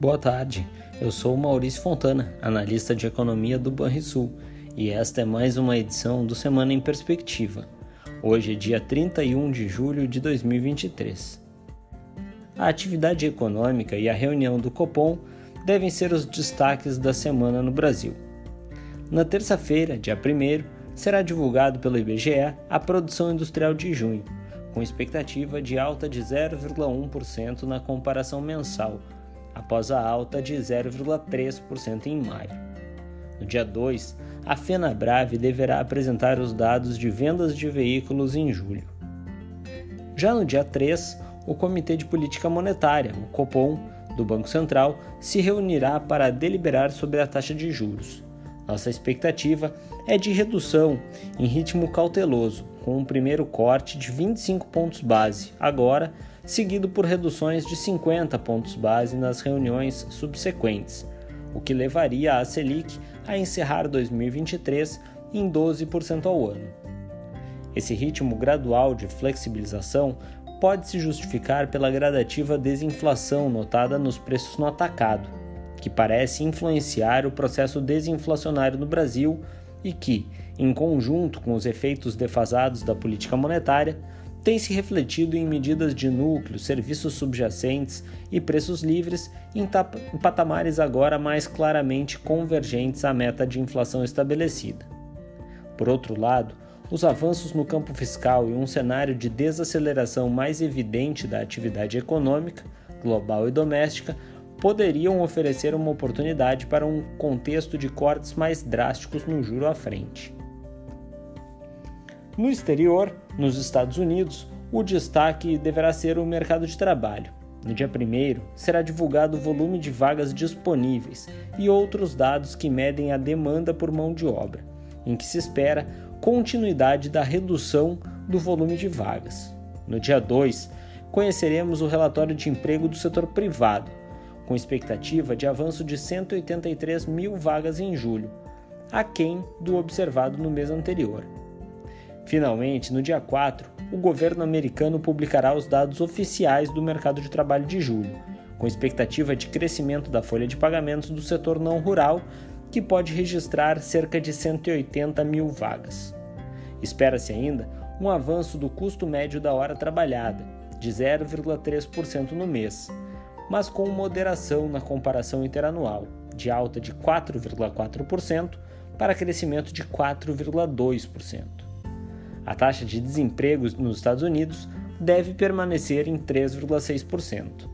Boa tarde, eu sou Maurício Fontana, analista de economia do Banrisul, e esta é mais uma edição do Semana em Perspectiva. Hoje é dia 31 de julho de 2023. A atividade econômica e a reunião do Copom devem ser os destaques da semana no Brasil. Na terça-feira, dia 1, será divulgado pelo IBGE a produção industrial de junho, com expectativa de alta de 0,1% na comparação mensal após a alta de 0,3% em maio. No dia 2, a FenaBrave deverá apresentar os dados de vendas de veículos em julho. Já no dia 3, o Comitê de Política Monetária, o Copom, do Banco Central, se reunirá para deliberar sobre a taxa de juros. Nossa expectativa é de redução em ritmo cauteloso, com um primeiro corte de 25 pontos base, agora seguido por reduções de 50 pontos base nas reuniões subsequentes, o que levaria a Selic a encerrar 2023 em 12% ao ano. Esse ritmo gradual de flexibilização pode se justificar pela gradativa desinflação notada nos preços no atacado, que parece influenciar o processo desinflacionário no Brasil e que, em conjunto com os efeitos defasados da política monetária, tem se refletido em medidas de núcleo, serviços subjacentes e preços livres em, em patamares agora mais claramente convergentes à meta de inflação estabelecida. Por outro lado, os avanços no campo fiscal e um cenário de desaceleração mais evidente da atividade econômica, global e doméstica, poderiam oferecer uma oportunidade para um contexto de cortes mais drásticos no juro à frente. No exterior, nos Estados Unidos, o destaque deverá ser o mercado de trabalho. No dia 1, será divulgado o volume de vagas disponíveis e outros dados que medem a demanda por mão de obra, em que se espera continuidade da redução do volume de vagas. No dia 2, conheceremos o relatório de emprego do setor privado, com expectativa de avanço de 183 mil vagas em julho, aquém do observado no mês anterior. Finalmente, no dia 4, o governo americano publicará os dados oficiais do mercado de trabalho de julho, com expectativa de crescimento da folha de pagamentos do setor não rural, que pode registrar cerca de 180 mil vagas. Espera-se ainda um avanço do custo médio da hora trabalhada, de 0,3% no mês, mas com moderação na comparação interanual, de alta de 4,4% para crescimento de 4,2%. A taxa de desemprego nos Estados Unidos deve permanecer em 3,6%.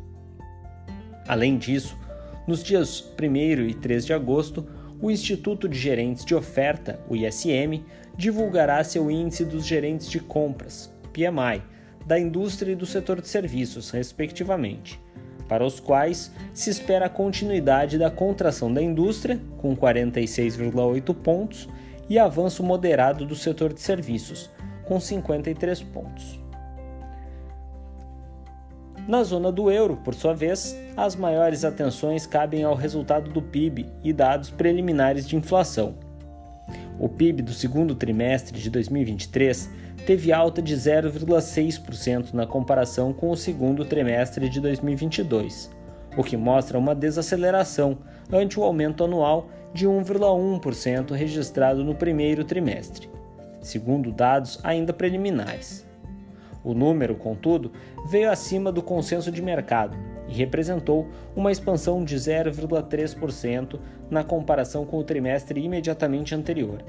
Além disso, nos dias 1 e 3 de agosto, o Instituto de Gerentes de Oferta, o ISM, divulgará seu índice dos gerentes de compras, PMI, da indústria e do setor de serviços, respectivamente, para os quais se espera a continuidade da contração da indústria, com 46,8 pontos, e avanço moderado do setor de serviços, com 53 pontos. Na zona do euro, por sua vez, as maiores atenções cabem ao resultado do PIB e dados preliminares de inflação. O PIB do segundo trimestre de 2023 teve alta de 0,6% na comparação com o segundo trimestre de 2022, o que mostra uma desaceleração ante o aumento anual de 1,1% registrado no primeiro trimestre segundo dados ainda preliminares. O número, contudo, veio acima do consenso de mercado e representou uma expansão de 0,3% na comparação com o trimestre imediatamente anterior,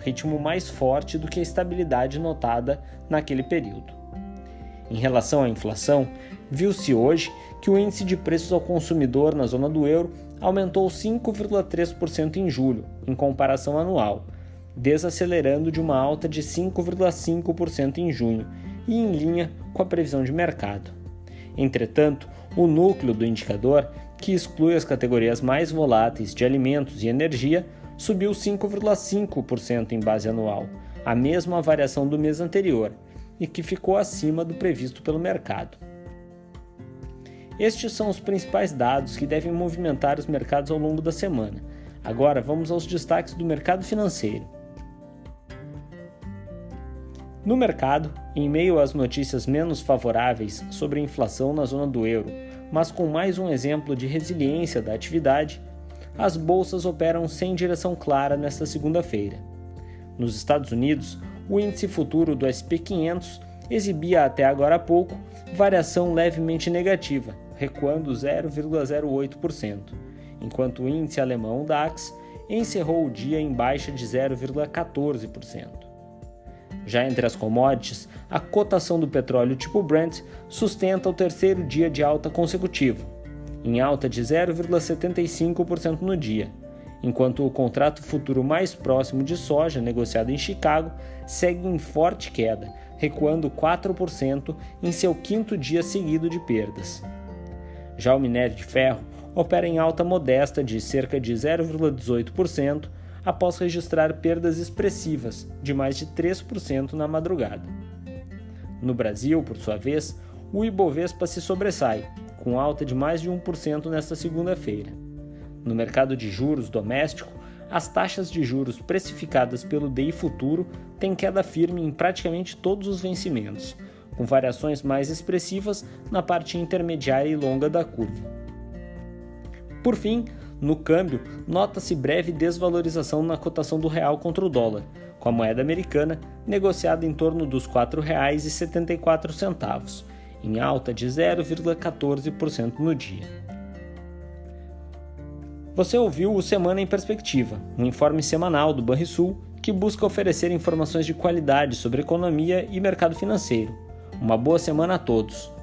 ritmo mais forte do que a estabilidade notada naquele período. Em relação à inflação, viu-se hoje que o índice de preços ao consumidor na zona do euro aumentou 5,3% em julho, em comparação anual, desacelerando de uma alta de 5,5% em junho e em linha com a previsão de mercado. Entretanto, o núcleo do indicador, que exclui as categorias mais voláteis de alimentos e energia, subiu 5,5% em base anual, a mesma variação do mês anterior, e que ficou acima do previsto pelo mercado. Estes são os principais dados que devem movimentar os mercados ao longo da semana. Agora vamos aos destaques do mercado financeiro. No mercado, em meio às notícias menos favoráveis sobre a inflação na zona do euro, mas com mais um exemplo de resiliência da atividade, as bolsas operam sem direção clara nesta segunda-feira. Nos Estados Unidos, o índice futuro do SP 500 exibia até agora há pouco variação levemente negativa, recuando 0,08%, enquanto o índice alemão DAX encerrou o dia em baixa de 0,14%. Já entre as commodities, a cotação do petróleo tipo Brent sustenta o terceiro dia de alta consecutivo, em alta de 0,75% no dia, enquanto o contrato futuro mais próximo de soja, negociado em Chicago, segue em forte queda, recuando 4% em seu quinto dia seguido de perdas. Já o minério de ferro opera em alta modesta de cerca de 0,18% após registrar perdas expressivas de mais de 3% na madrugada. No Brasil, por sua vez, o Ibovespa se sobressai, com alta de mais de 1% nesta segunda-feira. No mercado de juros doméstico, as taxas de juros precificadas pelo DI Futuro têm queda firme em praticamente todos os vencimentos, com variações mais expressivas na parte intermediária e longa da curva. Por fim, no câmbio, nota-se breve desvalorização na cotação do real contra o dólar, com a moeda americana negociada em torno dos R$ 4,74, em alta de 0,14% no dia. Você ouviu o Semana em Perspectiva, um informe semanal do Banrisul que busca oferecer informações de qualidade sobre economia e mercado financeiro. Uma boa semana a todos!